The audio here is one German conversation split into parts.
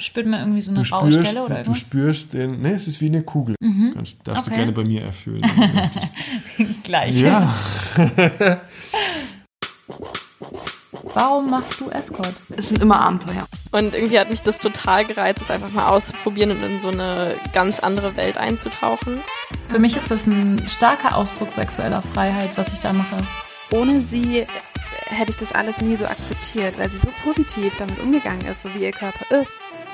Spürt man irgendwie so eine du raue spürst, Stelle oder du spürst den, ne, es ist wie eine Kugel. Kannst, darfst Okay. du gerne bei mir erfüllen. Gleich. ja, Warum machst du Escort? Es sind immer Abenteuer. Und irgendwie hat mich das total gereizt, es einfach mal auszuprobieren und in so eine ganz andere Welt einzutauchen. Für mich ist das ein starker Ausdruck sexueller Freiheit, was ich da mache. Ohne sie hätte ich das alles nie so akzeptiert, weil sie so positiv damit umgegangen ist, so wie ihr Körper ist.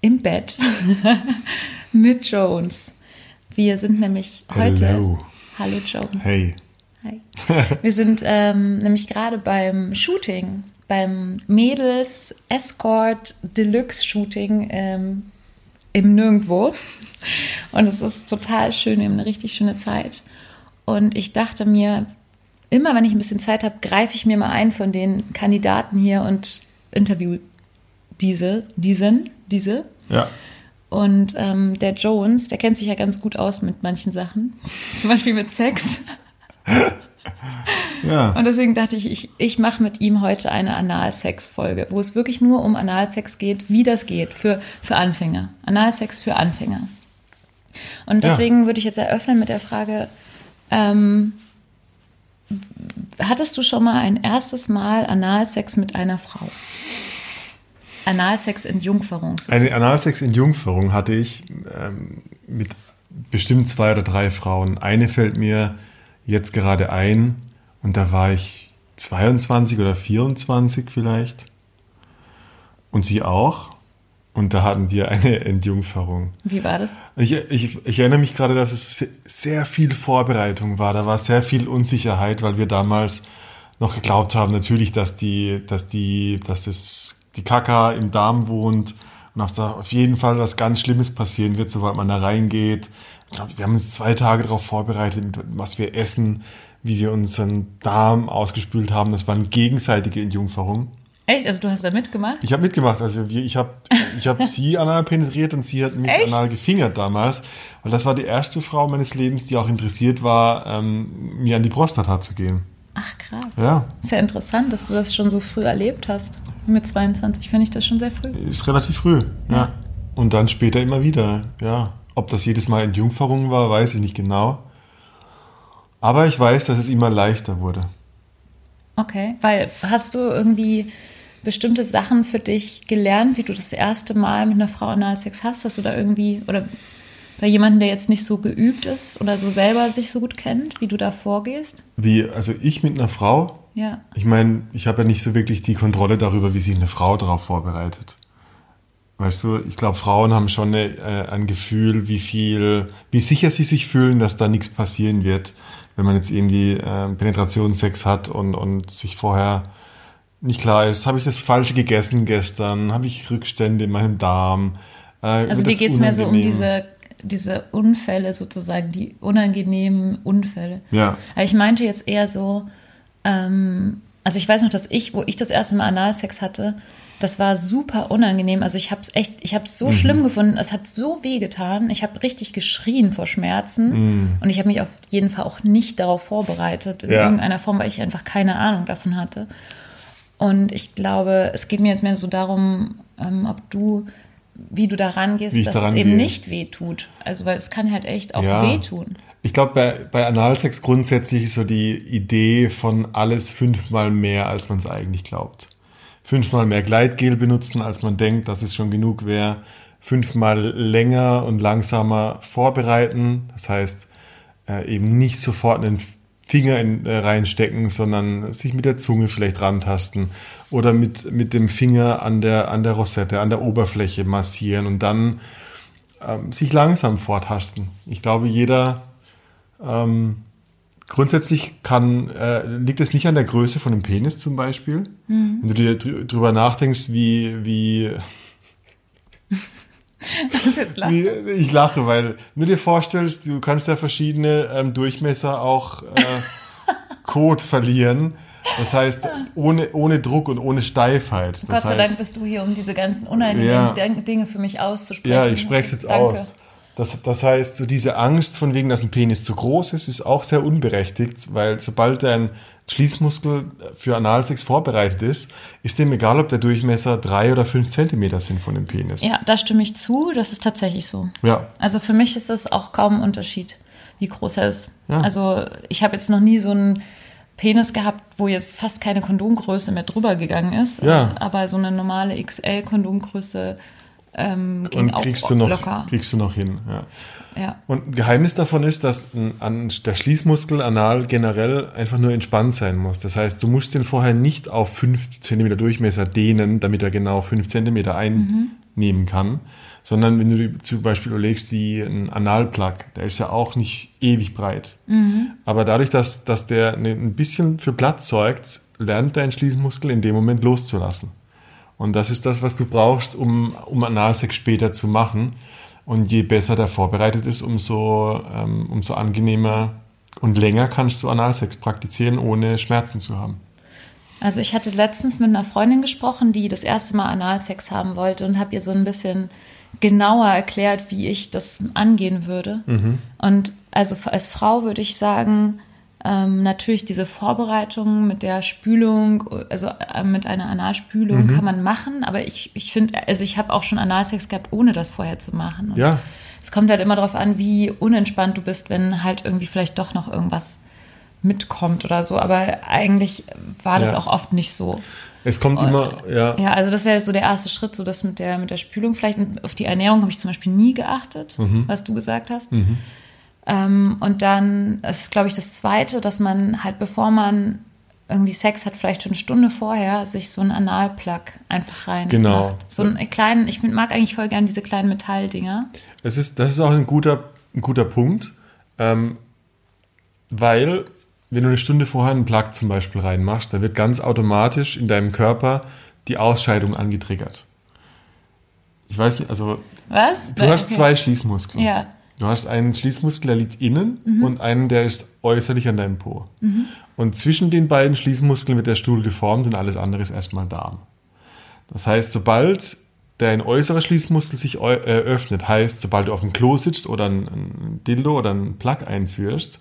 im Bett mit Jones. Wir sind nämlich heute. Hello. Hallo Jones. hey. Hi. Wir sind ähm, nämlich gerade beim Shooting, beim Mädels Escort Deluxe Shooting ähm, im Nirgendwo. Und es ist total schön, wir haben eine richtig schöne Zeit. Und ich dachte mir, immer wenn ich ein bisschen Zeit habe, greife ich mir mal einen von den Kandidaten hier und interview diese, diesen, diese. Ja. Und ähm, der Jones, der kennt sich ja ganz gut aus mit manchen Sachen. Zum Beispiel mit Sex. Ja. Und deswegen dachte ich, ich, ich mache mit ihm heute eine Analsex-Folge, wo es wirklich nur um Analsex geht, wie das geht für, für Anfänger. Analsex für Anfänger. Und Ja. deswegen würde ich jetzt eröffnen mit der Frage, ähm, hattest du schon mal ein erstes Mal Analsex mit einer Frau? Analsex in Jungferung. Eine Analsex in Jungferung hatte ich ähm, mit bestimmt zwei oder drei Frauen. Eine fällt mir jetzt gerade ein und da war ich 22 oder 24 vielleicht. Und sie auch. Und da hatten wir eine Entjungferung. Wie war das? Ich, ich, ich erinnere mich gerade, dass es se- sehr viel Vorbereitung war. Da war sehr viel Unsicherheit, weil wir damals noch geglaubt haben, natürlich, dass die, dass die, dass das, die Kaka im Darm wohnt und auf jeden Fall was ganz Schlimmes passieren wird, sobald man da reingeht. Ich glaube, wir haben uns zwei Tage darauf vorbereitet, was wir essen, wie wir unseren Darm ausgespült haben. Das war eine gegenseitige Entjungferung. Echt? Also du hast da mitgemacht? Ich habe mitgemacht, also ich habe ich hab sie anal penetriert und sie hat mich Echt? anal gefingert damals. Und das war die erste Frau meines Lebens, die auch interessiert war, ähm, mir an die Prostata zu gehen. Ach krass. Ja, Ist ja interessant, dass du das schon so früh erlebt hast. Mit 22 finde ich das schon sehr früh. ist relativ früh. Ja. Und dann später immer wieder. Ja, ob das jedes Mal in Jungferung war, weiß ich nicht genau. Aber ich weiß, dass es immer leichter wurde. Okay, weil hast du irgendwie bestimmte Sachen für dich gelernt, wie du das erste Mal mit einer Frau Analsex hast? Hast du da irgendwie, oder bei jemandem, der jetzt nicht so geübt ist oder so selber sich so gut kennt, wie du da vorgehst? Wie, also ich mit einer Frau, Ja. Ich meine, ich habe ja nicht so wirklich die Kontrolle darüber, wie sich eine Frau darauf vorbereitet. Weißt du, ich glaube, Frauen haben schon eine, äh, ein Gefühl, wie viel, wie sicher sie sich fühlen, dass da nichts passieren wird, wenn man jetzt irgendwie äh, Penetrationssex hat und, und sich vorher nicht klar ist, habe ich das Falsche gegessen gestern, habe ich Rückstände in meinem Darm. Äh, Also dir geht es mehr so um diese, diese Unfälle sozusagen, die unangenehmen Unfälle. Ja, Aber ich meinte jetzt eher so, ähm, also ich weiß noch, dass ich, wo ich das erste Mal Analsex hatte, das war super unangenehm. Also ich habe es echt, ich habe es so schlimm gefunden. Es hat so weh getan. Ich habe richtig geschrien vor Schmerzen und ich habe mich auf jeden Fall auch nicht darauf vorbereitet in Ja. irgendeiner Form, weil ich einfach keine Ahnung davon hatte. Und ich glaube, es geht mir jetzt mehr so darum, ähm, ob du, wie du da rangehst, dass da es eben nicht wehtut. Also weil es kann halt echt auch Ja. wehtun. Ich glaube, bei, bei Analsex grundsätzlich ist so die Idee von alles fünfmal mehr, als man es eigentlich glaubt. Fünfmal mehr Gleitgel benutzen, als man denkt, dass es schon genug wäre. Fünfmal länger und langsamer vorbereiten. Das heißt, äh, eben nicht sofort einen Finger in, äh, reinstecken, sondern sich mit der Zunge vielleicht rantasten oder mit, mit dem Finger an der, an der Rosette, an der Oberfläche massieren und dann ähm, sich langsam vortasten. Ich glaube, jeder ähm, grundsätzlich kann, äh, liegt es nicht an der Größe von einem Penis zum Beispiel. Wenn du dir drü- drüber nachdenkst, wie, wie, Ich lache, weil du dir vorstellst, du kannst ja verschiedene ähm, Durchmesser auch äh, Code verlieren. Das heißt, ohne, ohne Druck und ohne Steifheit. Das Gott sei heißt, Dank bist du hier, um diese ganzen unangenehmen Ja. Ding- Dinge für mich auszusprechen. Ja, ich spreche es jetzt Danke. aus. Das, das heißt, so diese Angst von wegen, dass ein Penis zu groß ist, ist auch sehr unberechtigt, weil sobald dein Schließmuskel für Analsex vorbereitet ist, ist dem egal, ob der Durchmesser drei oder fünf Zentimeter sind von dem Penis. Ja, da stimme ich zu. Das ist tatsächlich so. Ja. Also für mich ist das auch kaum ein Unterschied, wie groß er ist. Ja. Also ich habe jetzt noch nie so einen Penis gehabt, wo jetzt fast keine Kondomgröße mehr drüber gegangen ist. Ja. Aber so eine normale XL-Kondomgröße ähm, ging Und auch kriegst du noch, locker. kriegst du noch hin. Ja. Ja. Und ein Geheimnis davon ist, dass an, der Schließmuskel anal generell einfach nur entspannt sein muss. Das heißt, du musst den vorher nicht auf 5 cm Durchmesser dehnen, damit er genau 5 cm einnehmen kann, sondern wenn du dir zum Beispiel überlegst, wie ein Analplug, der ist ja auch nicht ewig breit. Aber dadurch, dass, dass der ne- ein bisschen für Platz sorgt, lernt dein Schließmuskel in dem Moment loszulassen. Und das ist das, was du brauchst, um, um Analsex später zu machen. Und je besser der vorbereitet ist, umso, ähm, umso angenehmer und länger kannst du Analsex praktizieren, ohne Schmerzen zu haben. Also ich hatte letztens mit einer Freundin gesprochen, die das erste Mal Analsex haben wollte und habe ihr so ein bisschen genauer erklärt, wie ich das angehen würde. Und also als Frau würde ich sagen, ähm, natürlich diese Vorbereitung mit der Spülung, also äh, mit einer Analspülung kann man machen, aber ich, ich finde, also ich habe auch schon Analsex gehabt, ohne das vorher zu machen. Und Ja, es kommt halt immer darauf an, wie unentspannt du bist, wenn halt irgendwie vielleicht doch noch irgendwas mitkommt oder so. Aber eigentlich war das Ja. auch oft nicht so. Es kommt immer, ja, Ja, also das wäre so der erste Schritt, so das mit der, mit der Spülung vielleicht. Und auf die Ernährung habe ich zum Beispiel nie geachtet, was du gesagt hast. Ähm, und dann, es ist, glaube ich, das Zweite, dass man halt, bevor man irgendwie Sex hat, vielleicht schon eine Stunde vorher, sich so einen Analplug einfach rein Genau. macht. So einen kleinen, ich mag eigentlich voll gern diese kleinen Metalldinger. Es ist, das ist auch ein guter, ein guter Punkt, ähm, weil wenn du eine Stunde vorher einen Plug zum Beispiel reinmachst, da wird ganz automatisch in deinem Körper die Ausscheidung angetriggert. Ich weiß nicht, also Was? du hast Okay. zwei Schließmuskeln. Ja. Du hast einen Schließmuskel, der liegt innen und einen, der ist äußerlich an deinem Po. Und zwischen den beiden Schließmuskeln wird der Stuhl geformt und alles andere ist erstmal Darm. Das heißt, sobald dein äußerer Schließmuskel sich äh, öffnet, heißt, sobald du auf dem Klo sitzt oder ein, ein Dildo oder einen Plug einführst,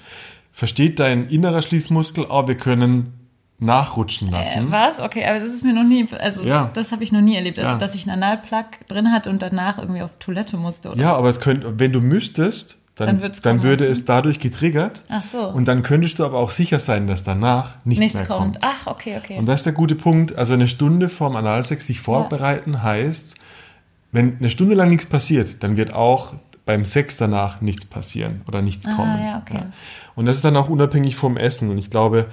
versteht dein innerer Schließmuskel, oh, wir können nachrutschen Äh, lassen. was? Okay, aber das ist mir noch nie, also Ja. das habe ich noch nie erlebt, also, Ja. dass ich einen Analplug drin hatte und danach irgendwie auf Toilette musste. Oder? ja, aber es könnte, wenn du müsstest, dann, Dann dann, würde es dadurch getriggert. Ach so. Und dann könntest du aber auch sicher sein, dass danach nichts, Nichts mehr kommt. kommt. Ach, okay, okay. Und das ist der gute Punkt. Also eine Stunde vorm Analsex sich vorbereiten heißt, wenn eine Stunde lang nichts passiert, dann wird auch beim Sex danach nichts passieren oder nichts Ah, kommen. ja, okay. Und das ist dann auch unabhängig vom Essen. Und ich glaube,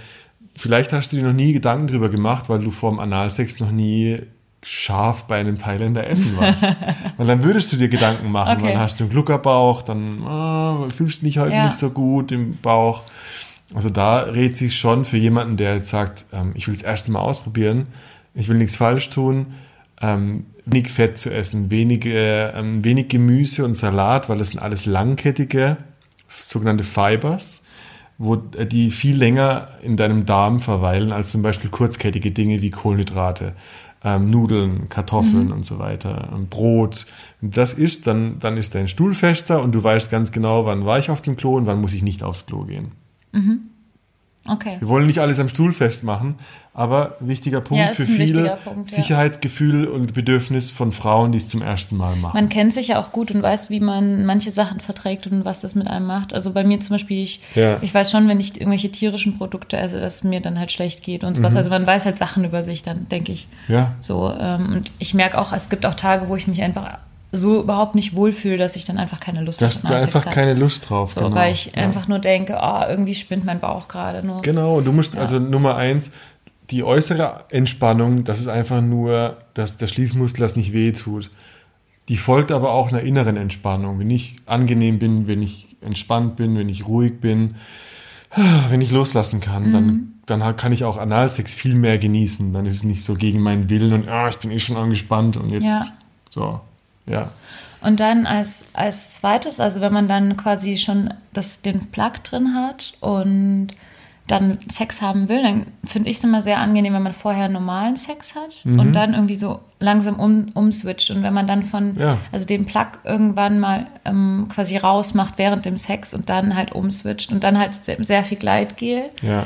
vielleicht hast du dir noch nie Gedanken drüber gemacht, weil du vorm Analsex noch nie scharf bei einem Thailänder essen warst. Weil dann würdest du dir Gedanken machen, Okay. dann hast du einen Gluckerbauch, dann ah, fühlst du dich heute Ja. nicht so gut im Bauch. Also da rät sich schon für jemanden, der jetzt sagt, ähm, ich will das erste Mal ausprobieren, ich will nichts falsch tun, ähm, wenig Fett zu essen, wenige, ähm, wenig Gemüse und Salat, weil das sind alles langkettige, sogenannte Fibers, wo äh, die viel länger in deinem Darm verweilen als zum Beispiel kurzkettige Dinge wie Kohlenhydrate, ähm, Nudeln, Kartoffeln und so weiter, ähm, Brot. Wenn das isst, dann, dann ist dein Stuhl fester und du weißt ganz genau, wann war ich auf dem Klo und wann muss ich nicht aufs Klo gehen. Okay. Wir wollen nicht alles am Stuhl festmachen, aber wichtiger Punkt Ja, für viele Punkt, ja. Sicherheitsgefühl und Bedürfnis von Frauen, die es zum ersten Mal machen. Man kennt sich ja auch gut und weiß, wie man manche Sachen verträgt und was das mit einem macht. Also bei mir zum Beispiel, ich, Ja. ich weiß schon, wenn ich irgendwelche tierischen Produkte esse, dass es mir dann halt schlecht geht und Mhm. sowas. Also man weiß halt Sachen über sich dann, denke ich. ja, So, ähm, und ich merke auch, es gibt auch Tage, wo ich mich einfach so überhaupt nicht wohlfühle, dass ich dann einfach keine Lust da hast du Analsex einfach hab. keine Lust drauf. So, genau. weil ich ja. einfach nur denke, oh, irgendwie spinnt mein Bauch gerade nur. Genau, und du musst, also Nummer eins, die äußere Entspannung, das ist einfach nur, dass der Schließmuskel das nicht wehtut. Die folgt aber auch einer inneren Entspannung. Wenn ich angenehm bin, wenn ich entspannt bin, wenn ich ruhig bin, wenn ich loslassen kann, Mhm. dann, dann kann ich auch Analsex viel mehr genießen. Dann ist es nicht so gegen meinen Willen und ah, ich bin eh schon angespannt und jetzt Ja. so. Ja. Und dann als, als zweites, also wenn man dann quasi schon das, den Plug drin hat und dann Sex haben will, dann finde ich es immer sehr angenehm, wenn man vorher normalen Sex hat Mhm. und dann irgendwie so langsam um, umswitcht. Und wenn man dann von, Ja. also den Plug irgendwann mal ähm, quasi rausmacht während dem Sex und dann halt umswitcht und dann halt sehr, sehr viel Gleitgel Ja.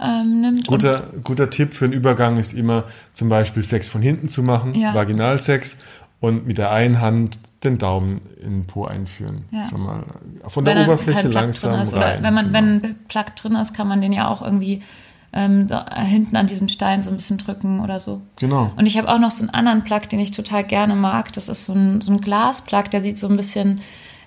ähm, nimmt. Guter, guter Tipp für einen Übergang ist immer zum Beispiel Sex von hinten zu machen, Ja. Vaginalsex und mit der einen Hand den Daumen in den Po einführen. Ja. Schon mal von wenn der Oberfläche langsam ist. rein. Wenn man, genau. wenn ein Plug drin ist, kann man den ja auch irgendwie ähm, so hinten an diesem Stein so ein bisschen drücken oder so. Genau. Und ich habe auch noch so einen anderen Plug, den ich total gerne mag. Das ist so ein, so ein Glasplug, der sieht so ein bisschen,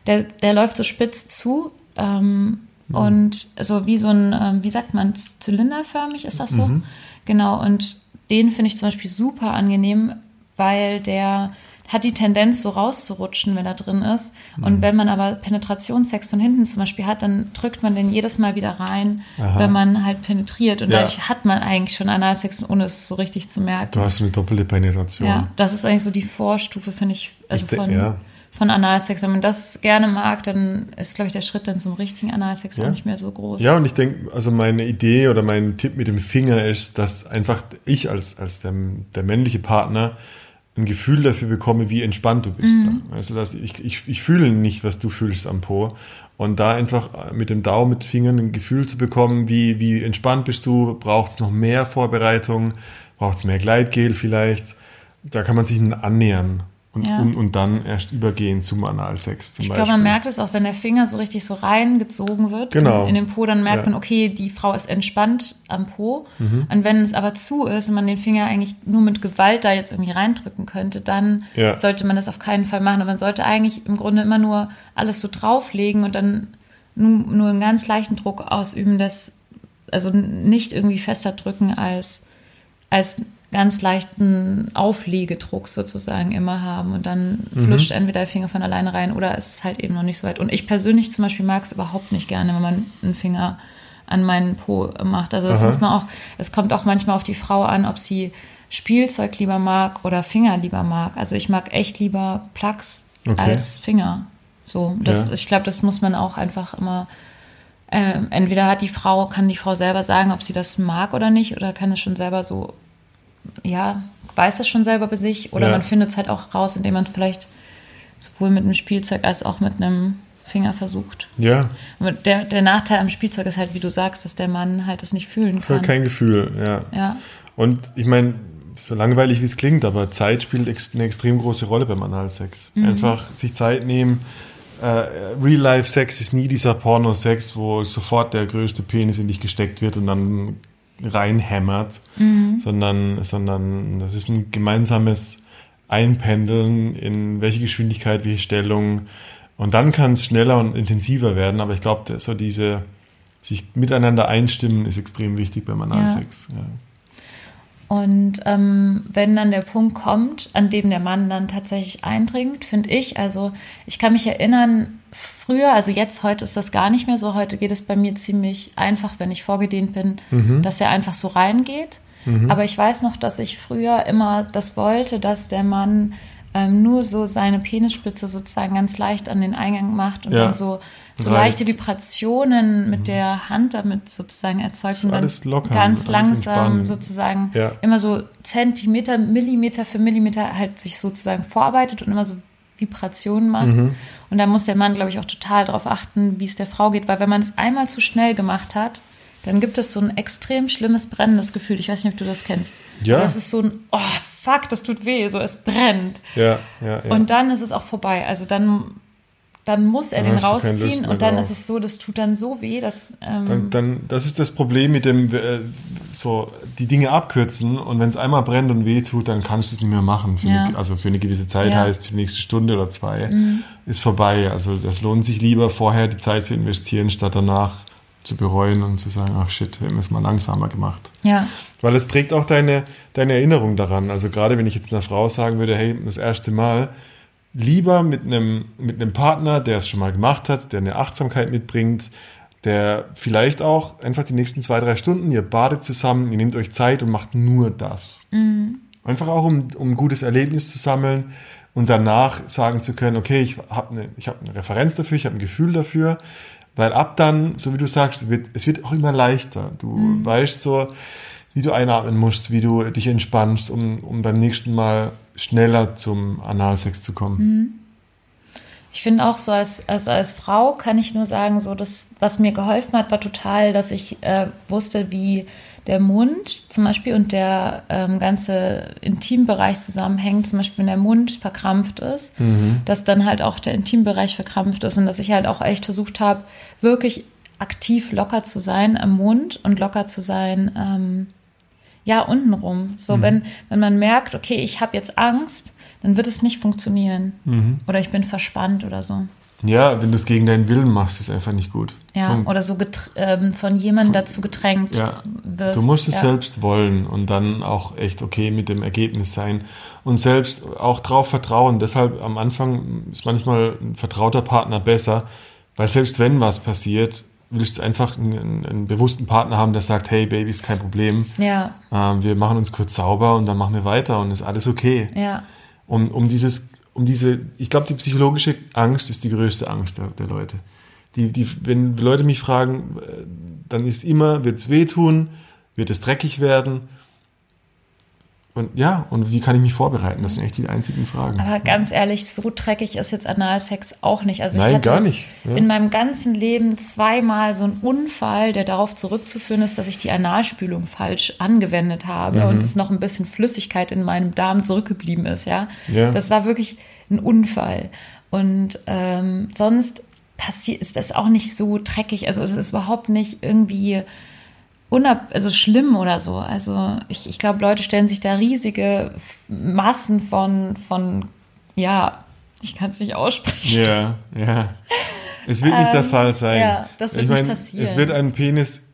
der, der läuft so spitz zu. Ähm, Mhm. Und so wie so ein, ähm, wie sagt man, zylinderförmig ist das so? Mhm. Genau. Und den finde ich zum Beispiel super angenehm, weil der hat die Tendenz, so rauszurutschen, wenn er drin ist. Mhm. Und wenn man aber Penetrationssex von hinten zum Beispiel hat, dann drückt man den jedes Mal wieder rein, Aha. wenn man halt penetriert. Und Ja. dadurch hat man eigentlich schon Analsex, ohne es so richtig zu merken. Du hast eine doppelte Penetration. Ja, das ist eigentlich so die Vorstufe, finde ich, also Ich von, ja. von Analsex. Wenn man das gerne mag, dann ist, glaube ich, der Schritt dann zum richtigen Analsex Ja. auch nicht mehr so groß. Ja, und ich denke, also meine Idee oder mein Tipp mit dem Finger ist, dass einfach ich als, als der, der männliche Partner ein Gefühl dafür bekomme, wie entspannt du bist. Mhm. Also dass ich, ich, ich fühle nicht, was du fühlst am Po. Und da einfach mit dem Daumen, mit Fingern ein Gefühl zu bekommen, wie, wie entspannt bist du, braucht es noch mehr Vorbereitung, braucht es mehr Gleitgel vielleicht. Da kann man sich annähern und, Ja. und, und dann erst übergehen zum Analsex zum Ich Beispiel. glaube, man merkt es auch, wenn der Finger so richtig so reingezogen wird Genau. in, in den Po, dann merkt Ja. Mhm. man, okay, die Frau ist entspannt am Po. Und wenn es aber zu ist und man den Finger eigentlich nur mit Gewalt da jetzt irgendwie reindrücken könnte, dann Ja. sollte man das auf keinen Fall machen. Und man sollte eigentlich im Grunde immer nur alles so drauflegen und dann nur, nur einen ganz leichten Druck ausüben, das also nicht irgendwie fester drücken als, als ganz leichten Auflegedruck sozusagen immer haben und dann Mhm. flutscht entweder der Finger von alleine rein oder es ist halt eben noch nicht so weit. Und ich persönlich zum Beispiel mag es überhaupt nicht gerne, wenn man einen Finger an meinen Po macht. Also das Aha. muss man auch, es kommt auch manchmal auf die Frau an, ob sie Spielzeug lieber mag oder Finger lieber mag. Also ich mag echt lieber Plugs Okay. als Finger. So, das, Ja. ich glaube, das muss man auch einfach immer ähm, entweder hat die Frau, kann die Frau selber sagen, ob sie das mag oder nicht, oder kann es schon selber so, ja, weiß es schon selber bei sich, oder Ja. man findet es halt auch raus, indem man vielleicht sowohl mit einem Spielzeug als auch mit einem Finger versucht. ja, der, der Nachteil am Spielzeug ist halt, wie du sagst, dass der Mann halt das nicht fühlen das halt kann. kein Gefühl, ja. ja, Und ich meine, so langweilig wie es klingt, aber Zeit spielt eine extrem große Rolle beim Analsex. Mhm. Einfach sich Zeit nehmen. Äh, Real-Life-Sex ist nie dieser Porno-Sex, wo sofort der größte Penis in dich gesteckt wird und dann reinhämmert, Mhm. sondern, sondern das ist ein gemeinsames Einpendeln in welche Geschwindigkeit, welche Stellung. Und dann kann es schneller und intensiver werden, aber ich glaube, so diese sich miteinander einstimmen ist extrem wichtig beim Analsex. Ja. Und ähm, wenn dann der Punkt kommt, an dem der Mann dann tatsächlich eindringt, finde ich, also ich kann mich erinnern, früher, also jetzt, heute ist das gar nicht mehr so, heute geht es bei mir ziemlich einfach, wenn ich vorgedehnt bin, dass er einfach so reingeht. Aber ich weiß noch, dass ich früher immer das wollte, dass der Mann ähm, nur so seine Penisspitze sozusagen ganz leicht an den Eingang macht und Ja. dann so, so Reicht. leichte Vibrationen mit der Hand damit sozusagen erzeugt und dann alles lockern, ganz langsam sozusagen Ja. immer so Zentimeter, Millimeter für Millimeter halt sich sozusagen vorarbeitet und immer so Vibrationen macht. Mhm. Und da muss der Mann, glaube ich, auch total darauf achten, wie es der Frau geht, weil wenn man es einmal zu schnell gemacht hat, dann gibt es so ein extrem schlimmes brennendes Gefühl. Ich weiß nicht, ob du das kennst. Ja. Das ist so ein, oh fuck, das tut weh, so es brennt. Ja, ja, ja. Und dann ist es auch vorbei. Also dann, dann muss er Dann den rausziehen und dann drauf. ist es so, das tut dann so weh, dass ähm, dann, dann, das ist das Problem mit dem, äh, so die Dinge abkürzen und wenn es einmal brennt und weh tut, dann kannst du es nicht mehr machen. Für Ja. eine, also für eine gewisse Zeit Ja. Mhm. heißt, für die nächste Stunde oder zwei ist vorbei. Also das lohnt sich lieber vorher die Zeit zu investieren, statt danach zu bereuen und zu sagen, ach shit, wir haben es mal langsamer gemacht. ja, Weil es prägt auch deine, deine Erinnerung daran. Also gerade wenn ich jetzt einer Frau sagen würde, hey, das erste Mal, lieber mit einem, mit einem Partner, der es schon mal gemacht hat, der eine Achtsamkeit mitbringt, der vielleicht auch einfach die nächsten zwei, drei Stunden, ihr badet zusammen, ihr nehmt euch Zeit und macht nur das. Einfach auch, um, um ein gutes Erlebnis zu sammeln und danach sagen zu können, okay, ich habe eine, ich habe eine Referenz dafür, ich habe ein Gefühl dafür, weil ab dann, so wie du sagst, wird, es wird auch immer leichter. Du weißt so, wie du einatmen musst, wie du dich entspannst, um, um beim nächsten Mal schneller zum Analsex zu kommen. Ich finde auch so als, als, als Frau kann ich nur sagen, so das, was mir geholfen hat, war total, dass ich äh, wusste, wie der Mund zum Beispiel und der ähm, ganze Intimbereich zusammenhängt. Zum Beispiel, wenn der Mund verkrampft ist, dass dann halt auch der Intimbereich verkrampft ist und dass ich halt auch echt versucht habe, wirklich aktiv locker zu sein am Mund und locker zu sein, ähm, ja, untenrum. So, wenn, wenn man merkt, okay, ich habe jetzt Angst, dann wird es nicht funktionieren. Oder ich bin verspannt oder so. Ja, wenn du es gegen deinen Willen machst, ist einfach nicht gut. Ja, Punkt. oder so ähm, von jemandem dazu gedrängt Ja, wirst. du musst es ja. selbst wollen und dann auch echt okay mit dem Ergebnis sein und selbst auch drauf vertrauen. Deshalb am Anfang ist manchmal ein vertrauter Partner besser, weil selbst wenn was passiert, willst du einfach einen, einen bewussten Partner haben, der sagt, hey Baby, ist kein Problem. Ja, Ähm, wir machen uns kurz sauber und dann machen wir weiter und ist alles okay. ja, Um, um dieses, um diese, ich glaube, die psychologische Angst ist die größte Angst der, der Leute. Die, die, wenn Leute mich fragen, äh, dann ist immer, wird es wehtun, wird es dreckig werden? Und ja, und wie kann ich mich vorbereiten? Das sind echt die einzigen Fragen. aber ganz ehrlich, so dreckig ist jetzt Analsex auch nicht. Also ich Nein, hatte gar nicht, ja. in meinem ganzen Leben zweimal so einen Unfall, der darauf zurückzuführen ist, dass ich die Analspülung falsch angewendet habe Mhm. und es noch ein bisschen Flüssigkeit in meinem Darm zurückgeblieben ist, ja. Ja. Das war wirklich ein Unfall. Und ähm, sonst passiert ist das auch nicht so dreckig. Also es ist überhaupt nicht irgendwie unab also schlimm oder so. Also ich, ich glaube, Leute stellen sich da riesige Massen von, von ja, ich kann es nicht aussprechen. Ja, ja. Es wird nicht der Fall sein. Ähm, ja, das wird ich nicht passieren. es wird ein Penis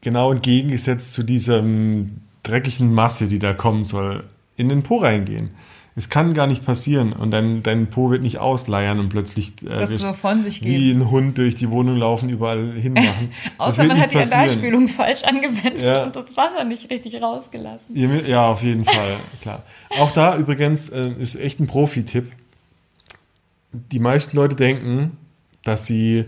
genau entgegengesetzt zu dieser ähm, dreckigen Masse, die da kommen soll, in den Po reingehen. Es kann gar nicht passieren und dein, dein Po wird nicht ausleiern und plötzlich äh, wirst so von sich wie ein Hund durch die Wohnung laufen, überall hinmachen. Außer man hat die. Analspülung falsch angewendet Ja. und das Wasser nicht richtig rausgelassen. Ja, auf jeden Fall, klar. Auch da übrigens äh, ist echt ein Profi-Tipp. Die meisten Leute denken, dass sie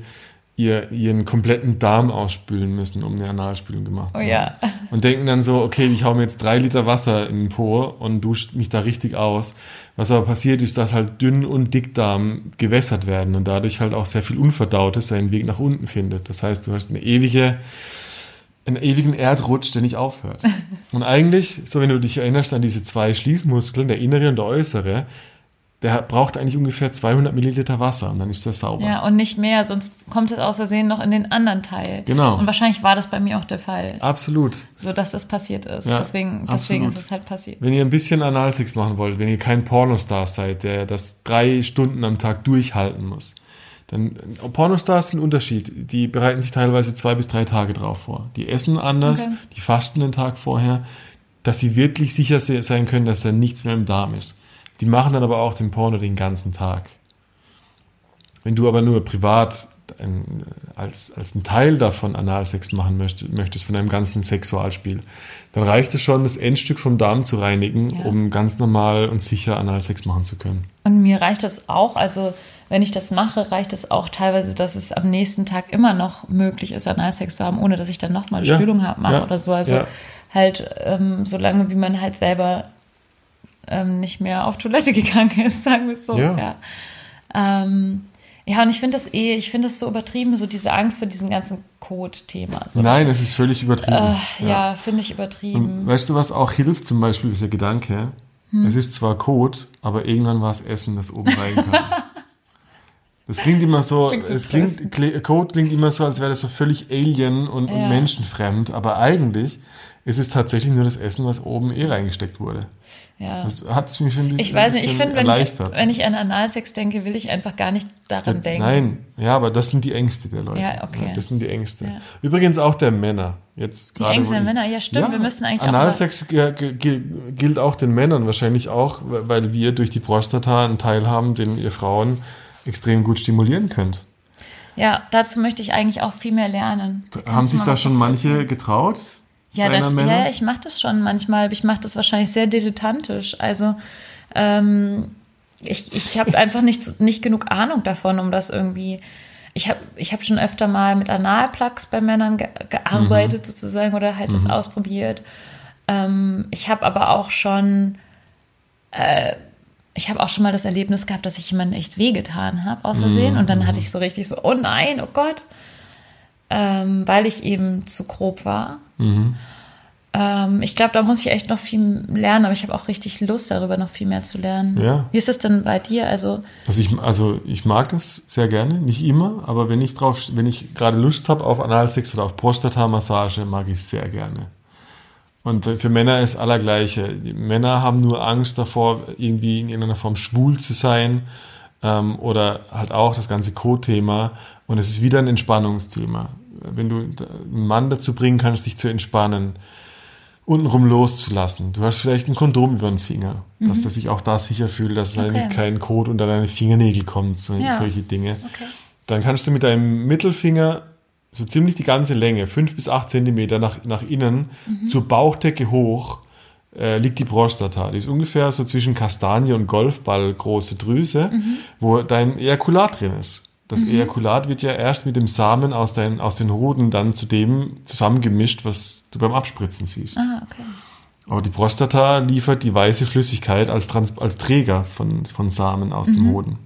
ihr, ihren kompletten Darm ausspülen müssen, um eine Analspülung gemacht zu Oh haben. ja. Und denken dann so, okay, ich hau mir jetzt drei Liter Wasser in den Po und dusche mich da richtig aus. Was aber passiert ist, dass halt Dünn- und Dickdarm gewässert werden und dadurch halt auch sehr viel Unverdautes seinen Weg nach unten findet. Das heißt, du hast eine ewige einen ewigen Erdrutsch, der nicht aufhört. Und eigentlich, so wenn du dich erinnerst an diese zwei Schließmuskeln, der innere und der äußere, der braucht eigentlich ungefähr 200 Milliliter Wasser und dann ist der sauber. Ja, und nicht mehr, sonst kommt es aus Versehen noch in den anderen Teil. Genau. Und wahrscheinlich war das bei mir auch der Fall, Absolut. so dass das passiert ist. Ja, deswegen deswegen absolut. ist es halt passiert. Wenn ihr ein bisschen Analsex machen wollt, wenn ihr kein Pornostar seid, der das drei Stunden am Tag durchhalten muss, dann Pornostars sind ein Unterschied. Die bereiten sich teilweise zwei bis drei Tage drauf vor. Die essen anders, Okay. die fasten den Tag vorher, dass sie wirklich sicher se- sein können, dass da nichts mehr im Darm ist. Die machen dann aber auch den Porno den ganzen Tag. Wenn du aber nur privat ein, als, als ein Teil davon Analsex machen möchtest, möchtest von deinem ganzen Sexualspiel, dann reicht es schon, das Endstück vom Darm zu reinigen, Ja. um ganz normal und sicher Analsex machen zu können. Und mir reicht das auch, also wenn ich das mache, reicht es auch teilweise, dass es am nächsten Tag immer noch möglich ist, Analsex zu haben, ohne dass ich dann nochmal eine Ja, Spülung habe, mache ja, oder so. Also halt, ähm, solange wie man halt selber ähm, nicht mehr auf Toilette gegangen ist, sagen wir es so. Ja. Ja, ähm, ja und ich finde das eh, ich finde das so übertrieben, so diese Angst vor diesem ganzen Code-Thema. So, Nein, das ist völlig übertrieben. äh, ja, finde ich übertrieben. Und weißt du, was auch hilft zum Beispiel, ist der Gedanke, Hm. es ist zwar Code, aber irgendwann war es Essen, das oben reinkam. Das klingt immer so, Klingt so es klingt, Code klingt immer so, als wäre das so völlig alien und, und Ja. menschenfremd, aber eigentlich ist es tatsächlich nur das Essen, was oben eh reingesteckt wurde. ja. Das hat mich ein bisschen, Ich weiß nicht, ich finde, wenn ich, wenn ich an Analsex denke, will ich einfach gar nicht daran denken. Nein, ja, aber das sind die Ängste der Leute. Ja, okay. Das sind die Ängste. Ja. Übrigens auch der Männer. Jetzt Die Ängste der Männer, ja stimmt, wir müssen eigentlich auch Analsex g- gilt auch den Männern wahrscheinlich auch, weil wir durch die Prostata einen Teil haben, den ihr Frauen extrem gut stimulieren könnt. Ja, dazu möchte ich eigentlich auch viel mehr lernen. Kannst haben sich da schon manche getraut? Ja, das, ja, ich mache das schon manchmal, aber ich mache das wahrscheinlich sehr dilettantisch. Also, ähm, ich, ich habe einfach nicht, nicht genug Ahnung davon, um das irgendwie. Ich habe ich hab schon öfter mal mit Analplugs bei Männern ge gearbeitet, sozusagen, oder halt das ausprobiert. Ähm, ich habe aber auch schon. Äh, ich habe auch schon mal das Erlebnis gehabt, dass ich jemanden echt wehgetan habe, aus Versehen. Und dann hatte ich so richtig so, oh nein, oh Gott. Ähm, weil ich eben zu grob war. Ähm, ich glaube, da muss ich echt noch viel lernen, aber ich habe auch richtig Lust, darüber noch viel mehr zu lernen. Ja. Wie ist das denn bei dir? Also, Also ich, also ich mag das sehr gerne, nicht immer, aber wenn ich drauf, wenn ich gerade Lust habe auf Analsex oder auf Prostata-Massage, mag ich sehr gerne. Und für Männer ist allergleiche. Die Männer haben nur Angst davor, irgendwie in irgendeiner Form schwul zu sein ähm, oder halt auch das ganze Co-Thema. Und es ist wieder ein Entspannungsthema. Wenn du einen Mann dazu bringen kannst, dich zu entspannen, untenrum loszulassen. Du hast vielleicht ein Kondom über den Finger, dass er sich auch da sicher fühlt, dass Mhm. Okay. kein Kot unter deine Fingernägel kommt, so, Ja. solche Dinge. okay. Dann kannst du mit deinem Mittelfinger so ziemlich die ganze Länge, fünf bis acht Zentimeter nach, nach innen, Mhm. zur Bauchdecke hoch, äh, liegt die Prostata. Die ist ungefähr so zwischen Kastanie und Golfball große Drüse, Mhm. wo dein Ejakulat drin ist. Das Ejakulat wird ja erst mit dem Samen aus, dein, aus den Hoden dann zu dem zusammengemischt, was du beim Abspritzen siehst. Ah, okay. Aber die Prostata liefert die weiße Flüssigkeit als, Trans als Träger von, von Samen aus dem Hoden.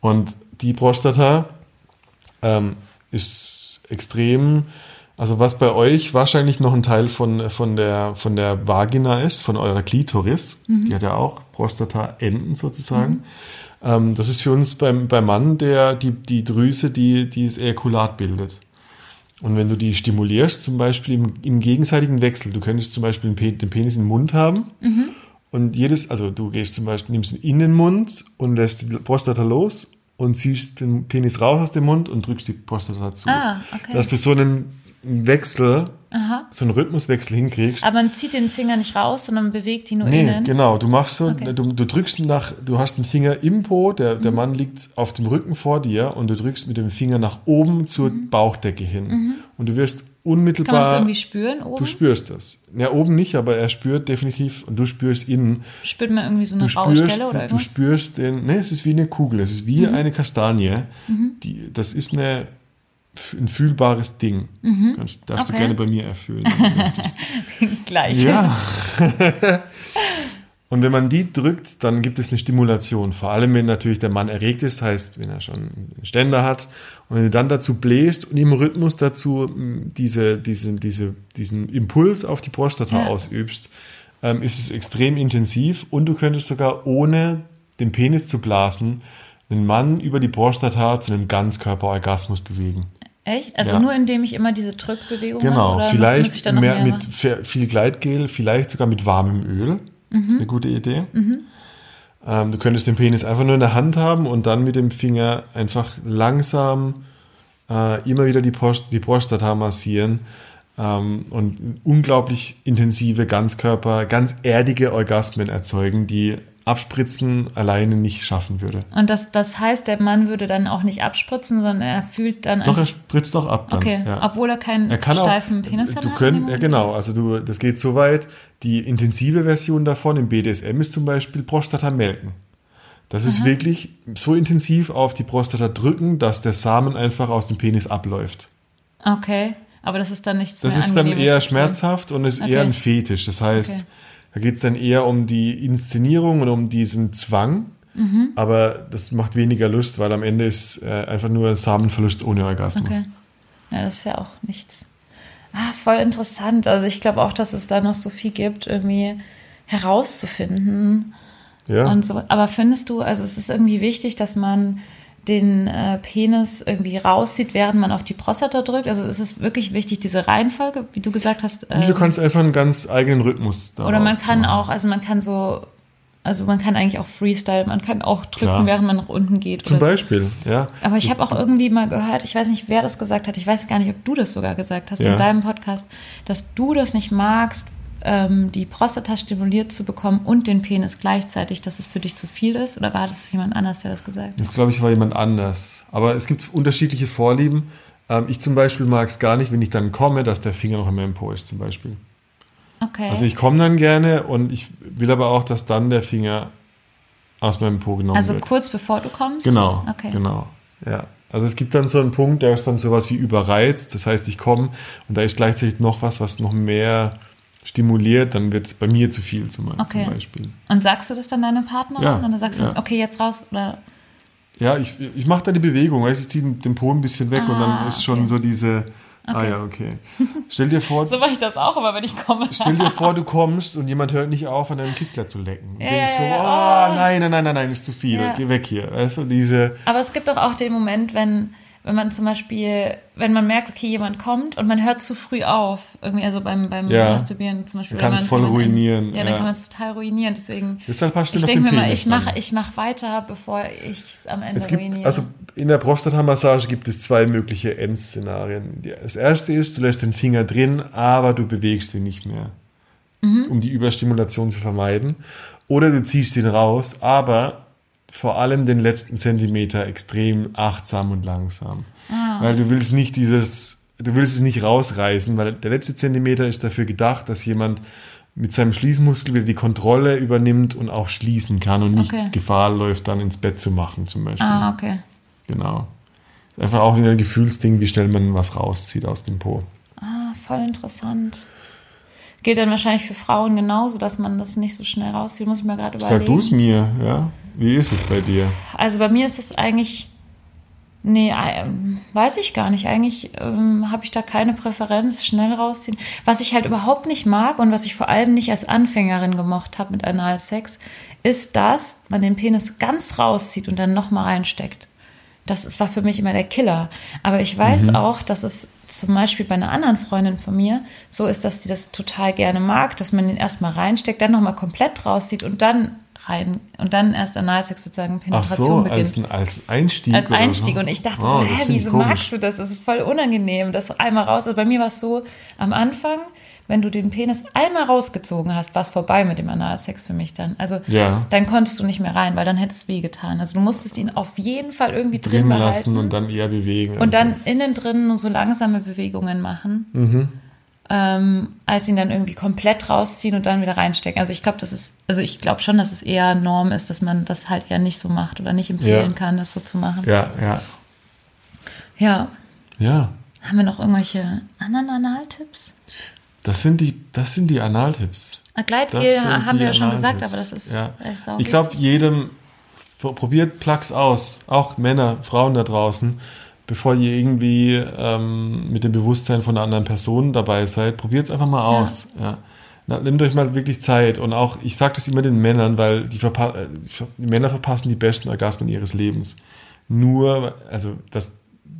Und die Prostata ähm, ist extrem, also was bei euch wahrscheinlich noch ein Teil von, von, der, von der Vagina ist, von eurer Klitoris, die hat ja auch Prostata-Enden sozusagen. Ähm, das ist für uns beim, beim Mann der, die, die Drüse, die, die das Ejakulat bildet. Und wenn du die stimulierst, zum Beispiel im, im gegenseitigen Wechsel, du könntest zum Beispiel den Pe- den Penis im Mund haben und jedes, also du gehst zum Beispiel, nimmst ihn in den Mund und lässt die Prostata los und ziehst den Penis raus aus dem Mund und drückst die Prostata zu. Ah, okay. Dass du so einen Wechsel, Aha. so einen Rhythmuswechsel hinkriegst. Aber man zieht den Finger nicht raus, sondern bewegt die nur Nee, innen. genau. Du machst so, Okay. du, du drückst nach, du hast den Finger im Po, der, Mhm. der Mann liegt auf dem Rücken vor dir und du drückst mit dem Finger nach oben zur Bauchdecke hin. Und du wirst Mhm. Kann man das unmittelbar. irgendwie spüren oben? Du spürst das. Ja, oben nicht, aber er spürt definitiv und du spürst innen. Spürt man irgendwie so eine Du Baustelle oder du irgendwas? spürst den, ne, es ist wie eine Kugel, es ist wie eine Kastanie. Die, das ist eine, ein fühlbares Ding. Kannst, darfst du Okay. gerne bei mir erfüllen. du. Gleich. Ja. Und wenn man die drückt, dann gibt es eine Stimulation. Vor allem, wenn natürlich der Mann erregt ist, heißt, wenn er schon einen Ständer hat. Und wenn du dann dazu bläst und im Rhythmus dazu mh, diese, diese, diese, diesen Impuls auf die Prostata Ja. ausübst, ähm, ist es extrem intensiv. Und du könntest sogar ohne den Penis zu blasen, den Mann über die Prostata zu einem Ganzkörperorgasmus bewegen. Echt? Also Ja. nur indem ich immer diese Drückbewegung mache? Genau, ich vielleicht mehr, mehr mit viel Gleitgel, vielleicht sogar mit warmem Öl. Das ist eine gute Idee. Ähm, du könntest den Penis einfach nur in der Hand haben und dann mit dem Finger einfach langsam äh, immer wieder die, Post, die Prostata massieren ähm, und unglaublich intensive Ganzkörper, ganz erdige Orgasmen erzeugen, die Abspritzen alleine nicht schaffen würde. Und das, das heißt, der Mann würde dann auch nicht abspritzen, sondern er fühlt dann Doch, er spritzt auch ab dann. okay, ja. obwohl er keinen Er kann steifen auch, Penis hat. du könnt, ja genau, also du, das geht so weit, die intensive Version davon im BDSM ist zum Beispiel Prostata melken. Das ist wirklich so intensiv auf die Prostata drücken, dass der Samen einfach aus dem Penis abläuft. Okay, aber das ist dann nichts Das ist dann eher schmerzhaft und ist Okay. eher ein Fetisch. Das heißt, Okay. Da geht es dann eher um die Inszenierung und um diesen Zwang. Mhm. Aber das macht weniger Lust, weil am Ende ist äh, einfach nur Samenverlust ohne Orgasmus. Okay. Ja, das ist ja auch nichts. Ah, voll interessant. Also ich glaube auch, dass es da noch so viel gibt, irgendwie herauszufinden. Ja. So. Aber findest du, also es ist irgendwie wichtig, dass man den äh, Penis irgendwie rauszieht, während man auf die Prostata drückt? Also ist es wirklich wichtig, diese Reihenfolge, wie du gesagt hast? Und du ähm, kannst einfach einen ganz eigenen Rhythmus daraus oder man kann machen. auch, also man kann so, also man kann eigentlich auch Freestyle, man kann auch drücken, Klar. während man nach unten geht. Zum so. Beispiel, ja. Aber ich habe auch irgendwie mal gehört, ich weiß nicht, wer das gesagt hat, ich weiß gar nicht, ob du das sogar gesagt hast Ja. in deinem Podcast, dass du das nicht magst, ähm, die Prostata stimuliert zu bekommen und den Penis gleichzeitig, dass es für dich zu viel ist? Oder war das jemand anders, der das gesagt hat? Das glaube ich war jemand anders. Aber es gibt unterschiedliche Vorlieben. Ähm, ich zum Beispiel mag es gar nicht, wenn ich dann komme, dass der Finger noch in meinem Po ist, zum Beispiel. Okay. Also ich komme dann gerne und ich will aber auch, dass dann der Finger aus meinem Po genommen Also wird. kurz bevor du kommst? Genau, Okay. genau. Ja. Also es gibt dann so einen Punkt, der ist dann sowas wie überreizt. Das heißt, ich komme und da ist gleichzeitig noch was, was noch mehr stimuliert. Dann wird es bei mir zu viel zum, Okay. zum Beispiel. Und sagst du das dann deiner Partnerin? Ja, Und dann sagst du, ja. okay, jetzt raus? Oder Ja, ich, ich mache da die Bewegung. Weißt, du, ich ziehe den Po ein bisschen weg und dann Ah, ist schon okay. so diese. Ah Okay. ja, okay. Stell dir vor, so mache ich das auch immer, wenn ich komme. Stell dir vor, du kommst und jemand hört nicht auf, an deinem Kitzler zu lecken. Ja, denkst so, ja, oh, ja, oh. nein, nein, nein, nein, nein, ist zu viel. Ja. Geh weg hier. Weißt du, diese. Aber es gibt doch auch den Moment, wenn, wenn man zum Beispiel, wenn man merkt, okay, jemand kommt und man hört zu früh auf, irgendwie, also beim, beim Ja. Masturbieren zum Beispiel. Wenn man- voll wenn man ruinieren, ja, dann ja. kann man es total ruinieren. Deswegen, Deshalb hast du ich noch denke den mir mal, ich mache ich mach weiter, bevor ich es am Ende Es gibt, ruiniere. also in der Prostata-Massage gibt es zwei mögliche Endszenarien. Das erste ist, du lässt den Finger drin, aber du bewegst ihn nicht mehr, Mhm. um die Überstimulation zu vermeiden. Oder du ziehst ihn raus, aber vor allem den letzten Zentimeter extrem achtsam und langsam. Ah. Weil du willst nicht dieses, du willst es nicht rausreißen, weil der letzte Zentimeter ist dafür gedacht, dass jemand mit seinem Schließmuskel wieder die Kontrolle übernimmt und auch schließen kann und nicht Okay. Gefahr läuft, dann ins Bett zu machen zum Beispiel. ah, okay. Genau. Einfach auch wieder ein Gefühlsding, wie schnell man was rauszieht aus dem Po. Ah, voll interessant. Gilt dann wahrscheinlich für Frauen genauso, dass man das nicht so schnell rauszieht. Muss ich mir gerade überlegen. Sag du es mir, ja? Wie ist es bei dir? Also bei mir ist es eigentlich, nee, ähm, weiß ich gar nicht. Eigentlich ähm, habe ich da keine Präferenz, schnell rausziehen. Was ich halt überhaupt nicht mag und was ich vor allem nicht als Anfängerin gemocht habe mit Analsex, ist, dass man den Penis ganz rauszieht und dann nochmal reinsteckt. Das war für mich immer der Killer. Aber ich weiß Mhm. auch, dass es zum Beispiel bei einer anderen Freundin von mir so ist, dass die das total gerne mag, dass man den erstmal reinsteckt, dann nochmal komplett rauszieht und dann rein und dann erst Analsex sozusagen Ach Penetration so, beginnt. als, als Einstieg. Als Einstieg. So? Und ich dachte Oh, so, hä, wieso komisch. magst du das? Das ist voll unangenehm, das einmal raus. Also bei mir war es so, am Anfang, wenn du den Penis einmal rausgezogen hast, war es vorbei mit dem Analsex für mich dann. Also Ja. dann konntest du nicht mehr rein, weil dann hätte es wehgetan. Also du musstest ihn auf jeden Fall irgendwie drin, Drin behalten. lassen und dann eher bewegen. Und dann einfach. innen drin nur so langsame Bewegungen machen, Mhm. Ähm, als ihn dann irgendwie komplett rausziehen und dann wieder reinstecken. Also ich glaube, das ist, also ich glaube schon, dass es eher Norm ist, dass man das halt eher nicht so macht oder nicht empfehlen Ja. kann, das so zu machen. Ja, ja. Ja. Ja. Haben wir noch irgendwelche anderen Analtipps? Das sind die, das sind die Analtipps. Ah, Gleitgel haben wir ja schon gesagt, aber das ist Ja. echt sau Ich glaube, jedem pro- probiert Plugs aus, auch Männer, Frauen da draußen, bevor ihr irgendwie ähm, mit dem Bewusstsein von einer anderen Person dabei seid, probiert es einfach mal aus. Ja. Na, nehmt euch mal wirklich Zeit und auch, ich sage das immer den Männern, weil die, verpa äh, die Männer verpassen die besten Orgasmen ihres Lebens. Nur, also das,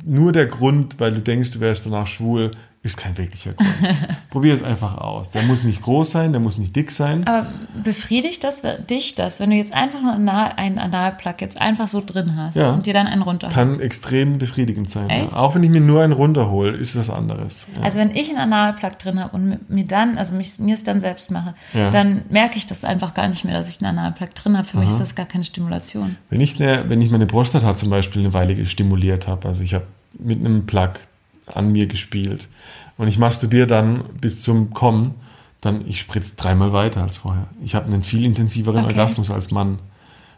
nur der Grund, weil du denkst, du wärst danach schwul, ist kein wirklicher Grund. Probier es einfach aus. Der muss nicht groß sein, der muss nicht dick sein. Aber befriedigt das dich das, wenn du jetzt einfach nur einen Analplug jetzt einfach so drin hast Ja. und dir dann einen runterholst? Kann extrem befriedigend sein. Ja. Auch wenn ich mir nur einen runterhole, ist was anderes. Ja. Also wenn ich einen Analplug drin habe und mi- mir dann, also mich, mir es dann selbst mache, dann merke ich das einfach gar nicht mehr, dass ich einen Analplug drin habe. Für mich Aha. ist das gar keine Stimulation. wenn, ich eine, wenn ich meine Prostata zum Beispiel eine Weile stimuliert habe, also ich habe mit einem Plug an mir gespielt und ich masturbiere dann bis zum Kommen, dann ich spritze dreimal weiter als vorher. Ich habe einen viel intensiveren Okay. Orgasmus als Mann.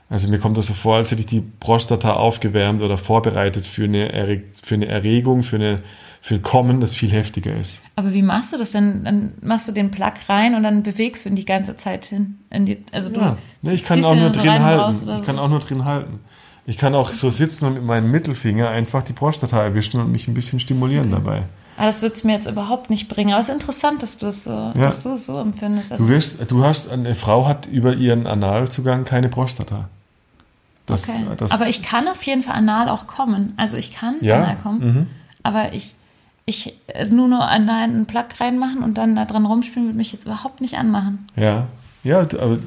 Also mir kommt das so vor, als hätte ich die Prostata aufgewärmt oder vorbereitet für eine, Erre für eine Erregung, für, eine, für ein Kommen, das viel heftiger ist. Aber wie machst du das denn? Dann machst du den Plug rein und dann bewegst du ihn die ganze Zeit hin. In die, also du Ja, nee, ich kann auch nur drin halten. Ich kann auch nur drin halten. Ich kann auch so sitzen und mit meinem Mittelfinger einfach die Prostata erwischen und mich ein bisschen stimulieren dabei. Aber das wird es mir jetzt überhaupt nicht bringen. Aber es ist interessant, dass du es so, dass du es so empfindest. Also, Du wirst, du hast, eine Frau hat über ihren Analzugang keine Prostata. Das, okay. das, aber ich kann auf jeden Fall anal auch kommen. Also ich kann Ja, anal kommen. mhm. Aber ich, ich also nur nur anal einen Plug reinmachen und dann da dran rumspielen, würde mich jetzt überhaupt nicht anmachen. ja, ja, aber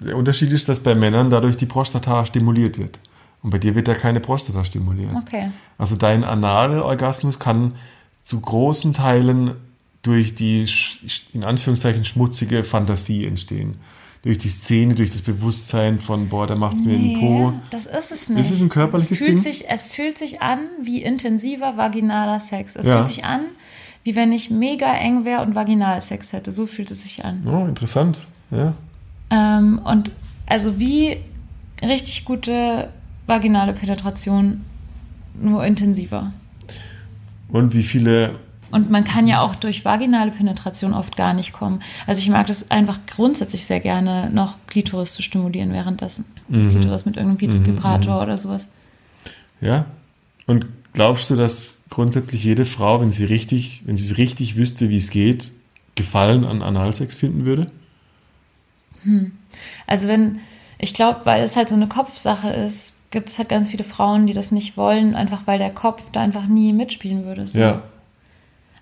der Unterschied ist, dass bei Männern dadurch die Prostata stimuliert wird. Und bei dir wird ja keine Prostata stimuliert. Okay. Also dein Analorgasmus kann zu großen Teilen durch die, in Anführungszeichen, schmutzige Fantasie entstehen. Durch die Szene, durch das Bewusstsein von, boah, da macht's mir in den Po. das ist es nicht. Ist es ein körperliches es fühlt Ding? Sich, es fühlt sich an wie intensiver vaginaler Sex. Es Ja. fühlt sich an, wie wenn ich mega eng wäre und Vaginalsex hätte. So fühlt es sich an. Oh, interessant. Ja. Ähm, und also wie, richtig gute vaginale Penetration, nur intensiver. Und wie viele Und man kann ja auch durch vaginale Penetration oft gar nicht kommen. Also ich mag das einfach grundsätzlich sehr gerne, noch Klitoris zu stimulieren währenddessen. Klitoris mit irgendeinem Vibrator oder sowas. Ja. Und glaubst du, dass grundsätzlich jede Frau, wenn sie richtig, wenn sie es richtig wüsste, wie es geht, Gefallen an Analsex finden würde? Also wenn, ich glaube, weil es halt so eine Kopfsache ist, gibt es halt ganz viele Frauen, die das nicht wollen, einfach weil der Kopf da einfach nie mitspielen würde. So. Ja.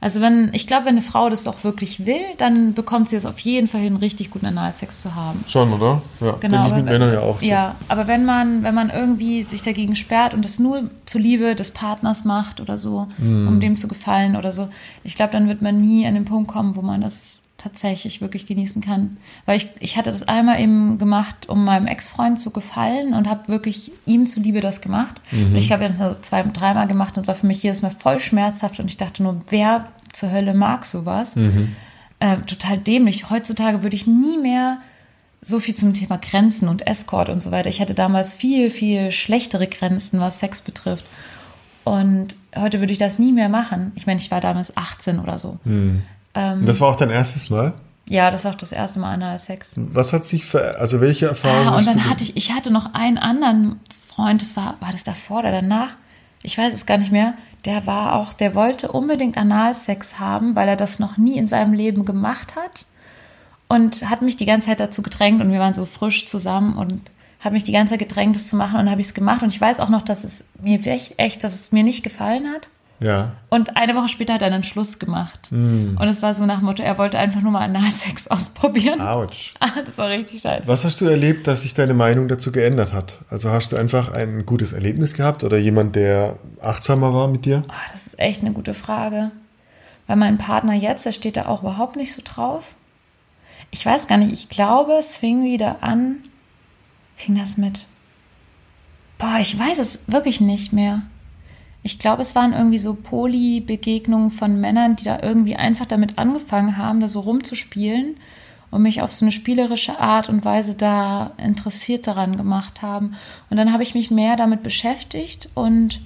Also wenn, ich glaube, wenn eine Frau das doch wirklich will, dann bekommt sie es auf jeden Fall hin, richtig guten Analsex zu haben. Schon, oder? Ja. Genau, Denke ich mit Männern ja auch so. Ja, aber wenn man, wenn man irgendwie sich dagegen sperrt und es nur zuliebe des Partners macht oder so, Mhm. um dem zu gefallen oder so, ich glaube, dann wird man nie an den Punkt kommen, wo man das tatsächlich wirklich genießen kann. Weil ich, ich hatte das einmal eben gemacht, um meinem Ex-Freund zu gefallen und habe wirklich ihm zuliebe das gemacht. Mhm. Und ich wir haben das so zwei, dreimal gemacht und war für mich jedes Mal voll schmerzhaft und ich dachte nur, wer zur Hölle mag sowas? Mhm. äh, total dämlich. Heutzutage würde ich nie mehr so viel zum Thema Grenzen und Escort und so weiter. Ich hatte damals viel, viel schlechtere Grenzen, was Sex betrifft. Und heute würde ich das nie mehr machen. Ich meine, ich war damals 18 oder so. Und das war auch dein erstes Mal? Ja, das war auch das erste Mal Analsex. Was hat sich ver also welche Erfahrungen Ah, und dann hatte ich, ich hatte noch einen anderen Freund, das war, war das davor oder danach? Ich weiß es gar nicht mehr. Der war auch, der wollte unbedingt Analsex haben, weil er das noch nie in seinem Leben gemacht hat. Und hat mich die ganze Zeit dazu gedrängt und wir waren so frisch zusammen und hat mich die ganze Zeit gedrängt, das zu machen und habe ich es gemacht. Und ich weiß auch noch, dass es mir echt, echt, dass es mir nicht gefallen hat. Ja. Und eine Woche später hat er dann Schluss gemacht. Und es war so nach dem Motto, er wollte einfach nur mal Analsex ausprobieren. Autsch. Ah, das war richtig scheiße. Was hast du erlebt, dass sich deine Meinung dazu geändert hat? Also hast du einfach ein gutes Erlebnis gehabt oder jemand, der achtsamer war mit dir? Ah, das ist echt eine gute Frage. Weil mein Partner jetzt, der steht da auch überhaupt nicht so drauf. Ich weiß gar nicht, ich glaube, es fing wieder an. Fing das mit? Boah, ich weiß es wirklich nicht mehr. Ich glaube, es waren irgendwie so Poly-Begegnungen von Männern, die da irgendwie einfach damit angefangen haben, da so rumzuspielen und mich auf so eine spielerische Art und Weise da interessiert daran gemacht haben. Und dann habe ich mich mehr damit beschäftigt und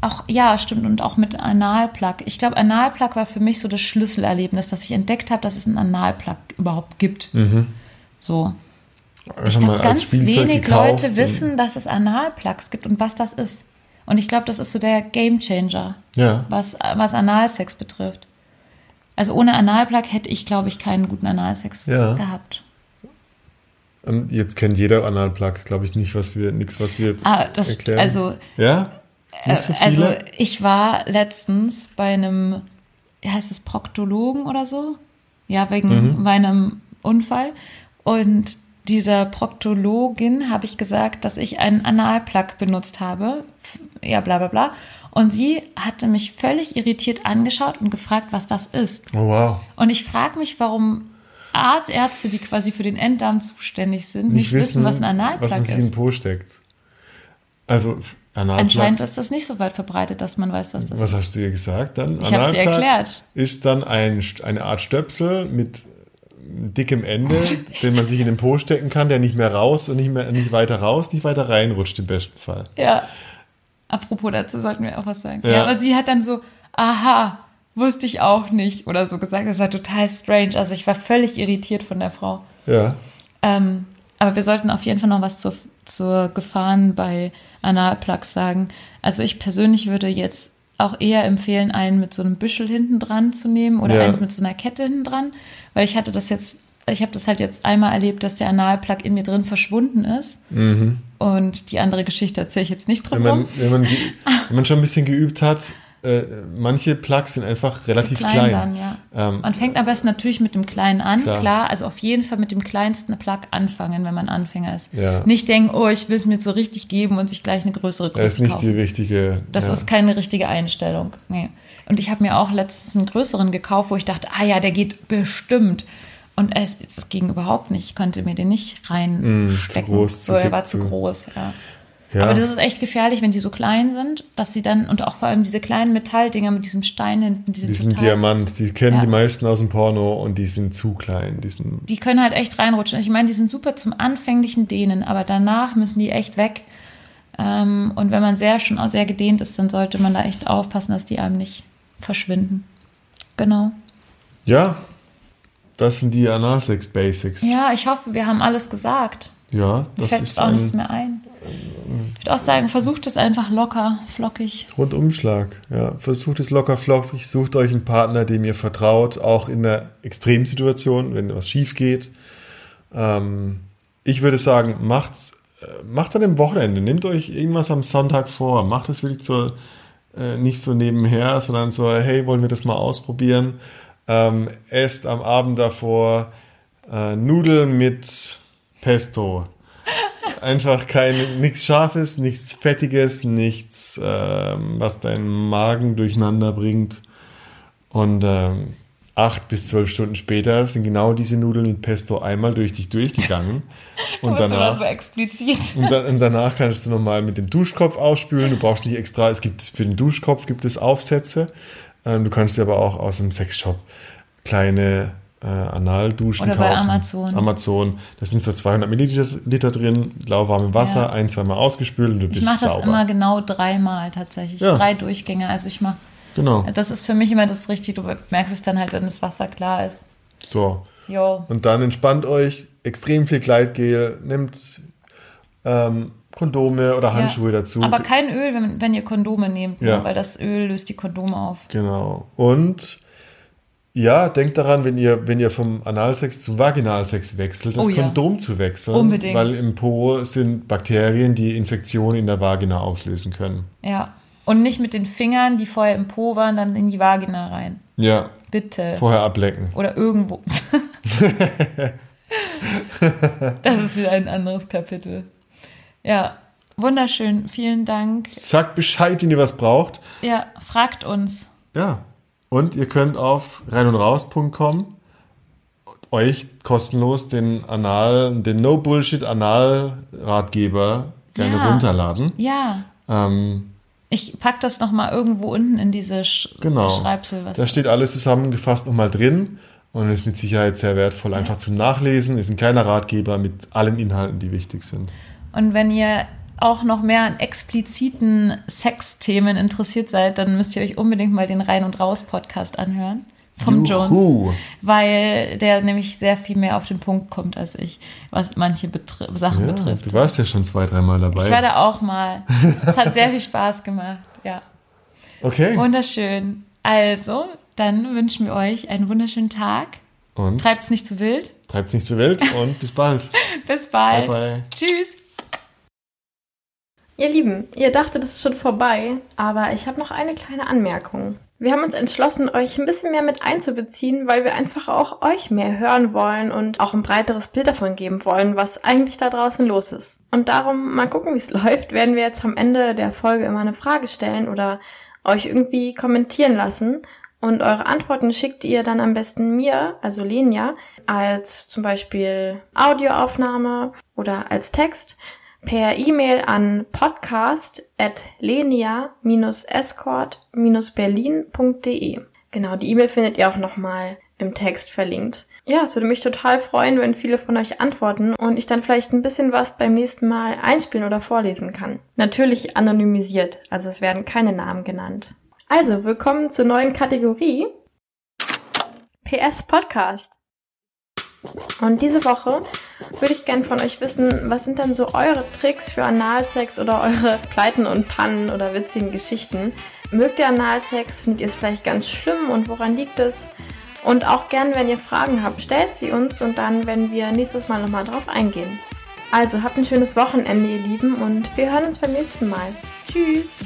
auch, ja, stimmt, und auch mit Analplug. Ich glaube, Analplug war für mich so das Schlüsselerlebnis, dass ich entdeckt habe, dass es einen Analplug überhaupt gibt. So. Ich Einfach glaube, ganz wenig gekauft Leute wissen, dass es Analplugs gibt und was das ist. Und ich glaube, das ist so der Gamechanger, Ja. was, was Analsex betrifft. Also ohne Analplug hätte ich, glaube ich, keinen guten Analsex Ja. gehabt. Und jetzt kennt jeder Analplug, glaube ich, nicht, was wir, nichts, was wir Ah, das, erklären. also, ja? Nicht so Äh, Also ich war letztens bei einem, heißt es, Proktologen oder so? Ja, wegen meinem Unfall. Und dieser Proktologin habe ich gesagt, dass ich einen Analplug benutzt habe. Ja, bla bla bla. Und sie hatte mich völlig irritiert angeschaut und gefragt, was das ist. oh, wow. Und ich frage mich, warum Arztärzte, die quasi für den Enddarm zuständig sind, nicht, wissen, was ein Analplug was man sich in den ist. Po steckt. Also, Analplug. Anscheinend ist das nicht so weit verbreitet, dass man weiß, was das Was ist. hast du ihr gesagt dann? Ich habe sie erklärt. Ist dann ein, eine Art Stöpsel mit dickem Ende, den man sich in den Po stecken kann, der nicht mehr raus und nicht mehr nicht weiter raus, nicht weiter reinrutscht im besten Fall. Ja. Apropos dazu sollten wir auch was sagen. Ja. Ja, aber sie hat dann so, aha, wusste ich auch nicht oder so gesagt. Das war total strange. Also ich war völlig irritiert von der Frau. Ja. Ähm, aber wir sollten auf jeden Fall noch was zur, zur Gefahren bei Analplugs sagen. Also ich persönlich würde jetzt auch eher empfehlen, einen mit so einem Büschel hinten dran zu nehmen oder Ja. eins mit so einer Kette hinten dran, weil ich hatte das jetzt, ich habe das halt jetzt einmal erlebt, dass der Analplug in mir drin verschwunden ist. Und die andere Geschichte erzähle ich jetzt nicht Mhm. Wenn man, wenn, man, wenn man schon ein bisschen geübt hat, äh, manche Plugs sind einfach relativ klein, klein. dann, ja. Ähm, man fängt am besten natürlich mit dem Kleinen an, Klar. klar. Also auf jeden Fall mit dem kleinsten Plug anfangen, wenn man Anfänger ist. Ja. Nicht denken, oh, ich will es mir so richtig geben und sich gleich eine größere Größe Das ist nicht kaufen. die richtige. Das ja. ist keine richtige Einstellung. Nee. Und ich habe mir auch letztens einen größeren gekauft, wo ich dachte, ah ja, der geht bestimmt. Und es, es ging überhaupt nicht. Ich konnte mir den nicht rein Mm, zu groß, so, zu er dick, war zu zu- groß, ja. Ja. Aber das ist echt gefährlich, wenn die so klein sind, dass sie dann, und auch vor allem diese kleinen Metalldinger mit diesem Stein hinten, die sind, Die sind total, Diamant, die kennen Ja. die meisten aus dem Porno und die sind zu klein. Die sind, Die können halt echt reinrutschen. Ich meine, die sind super zum anfänglichen Dehnen, aber danach müssen die echt weg. Ähm, und wenn man sehr schon auch sehr gedehnt ist, dann sollte man da echt aufpassen, dass die einem nicht verschwinden. Genau. ja, das sind die Analsex Basics. Ja, ich hoffe, wir haben alles gesagt. Ja, Mir das fällt ist auch nichts ein mehr ein. Ich würde auch sagen, versucht es einfach locker, flockig. Rundumschlag. Ja, versucht es locker flockig, sucht euch einen Partner, dem ihr vertraut, auch in einer Extremsituation, wenn was schief geht. Ähm, ich würde sagen, macht's, äh, macht's an dem Wochenende. Nehmt euch irgendwas am Sonntag vor. Macht es wirklich so, äh, nicht so nebenher, sondern so, hey, wollen wir das mal ausprobieren? Ähm, esst am Abend davor äh, Nudeln mit Pesto. Einfach kein, nichts Scharfes, nichts Fettiges, nichts, ähm, was deinen Magen durcheinander bringt. Und ähm, acht bis zwölf Stunden später sind genau diese Nudeln mit Pesto einmal durch dich durchgegangen. Und war danach, so explizit. und, dann, und danach kannst du nochmal mit dem Duschkopf ausspülen. Du brauchst nicht extra, es gibt für den Duschkopf gibt es Aufsätze. Ähm, du kannst dir aber auch aus dem Sexshop kleine äh, Analduschen Oder bei kaufen. Amazon. Amazon. Das sind so 200 Milliliter Liter drin, lauwarmem Wasser, Ja. ein, zweimal ausgespült und du Ich bist mache das sauber. immer genau dreimal tatsächlich. Ja. Drei Durchgänge. Also ich mache, Genau. das ist für mich immer das Richtige. Du merkst es dann halt, wenn das Wasser klar ist. So. Jo. Und dann entspannt euch, extrem viel Gleitgel, nehmt ähm, Kondome oder Handschuhe Ja. dazu. Aber kein Öl, wenn, wenn ihr Kondome nehmt, ne? Ja. weil das Öl löst die Kondome auf. Genau. Und ja, denkt daran, wenn ihr, wenn ihr vom Analsex zum Vaginalsex wechselt, das Oh ja. Kondom zu wechseln. Unbedingt. Weil im Po sind Bakterien, die Infektionen in der Vagina auslösen können. Ja. Und nicht mit den Fingern, die vorher im Po waren, dann in die Vagina rein. Ja, Bitte. vorher ablecken. Oder irgendwo. das ist wieder ein anderes Kapitel. Ja, wunderschön. Vielen Dank. Sagt Bescheid, wenn ihr was braucht. Ja, fragt uns. Ja. Und ihr könnt auf reinundraus.com euch kostenlos den Anal, den No Bullshit Anal Ratgeber gerne Ja. runterladen. Ja. Ähm, Ich pack das nochmal irgendwo unten in diese Sch genau. Schreibsel. Was Da steht alles zusammengefasst nochmal drin und ist mit Sicherheit sehr wertvoll. Einfach zum Nachlesen. Ist ein kleiner Ratgeber mit allen Inhalten, die wichtig sind. Und wenn ihr auch noch mehr an expliziten Sexthemen interessiert seid, dann müsst ihr euch unbedingt mal den Rein und Raus Podcast anhören vom Jones, Juhu. weil der nämlich sehr viel mehr auf den Punkt kommt als ich, was manche betri Sachen Ja, betrifft. du warst ja schon zwei, dreimal dabei. Ich war da auch mal. Es hat sehr viel Spaß gemacht. Ja, okay. wunderschön. Also, dann wünschen wir euch einen wunderschönen Tag. Und Treibt's nicht zu wild. treibt's nicht zur Welt und bis bald. Bis bald. Bye bye. Tschüss. Ihr Lieben, ihr dachtet, es ist schon vorbei, aber ich habe noch eine kleine Anmerkung. Wir haben uns entschlossen, euch ein bisschen mehr mit einzubeziehen, weil wir einfach auch euch mehr hören wollen und auch ein breiteres Bild davon geben wollen, was eigentlich da draußen los ist. Und darum, mal gucken, wie es läuft, werden wir jetzt am Ende der Folge immer eine Frage stellen oder euch irgendwie kommentieren lassen. Und eure Antworten schickt ihr dann am besten mir, also Lenia, als zum Beispiel Audioaufnahme oder als Text per E-Mail an podcast@lenia-escort-berlin.de. Genau, die E-Mail findet ihr auch nochmal im Text verlinkt. Ja, es würde mich total freuen, wenn viele von euch antworten und ich dann vielleicht ein bisschen was beim nächsten Mal einspielen oder vorlesen kann. Natürlich anonymisiert, also es werden keine Namen genannt. Also, willkommen zur neuen Kategorie PS Podcast. Und diese Woche würde ich gern von euch wissen, was sind denn so eure Tricks für Analsex oder eure Pleiten und Pannen oder witzigen Geschichten? Mögt ihr Analsex? Findet ihr es vielleicht ganz schlimm und woran liegt es? Und auch gern, wenn ihr Fragen habt, stellt sie uns und dann werden wir nächstes Mal nochmal drauf eingehen. Also habt ein schönes Wochenende, ihr Lieben, und wir hören uns beim nächsten Mal. Tschüss!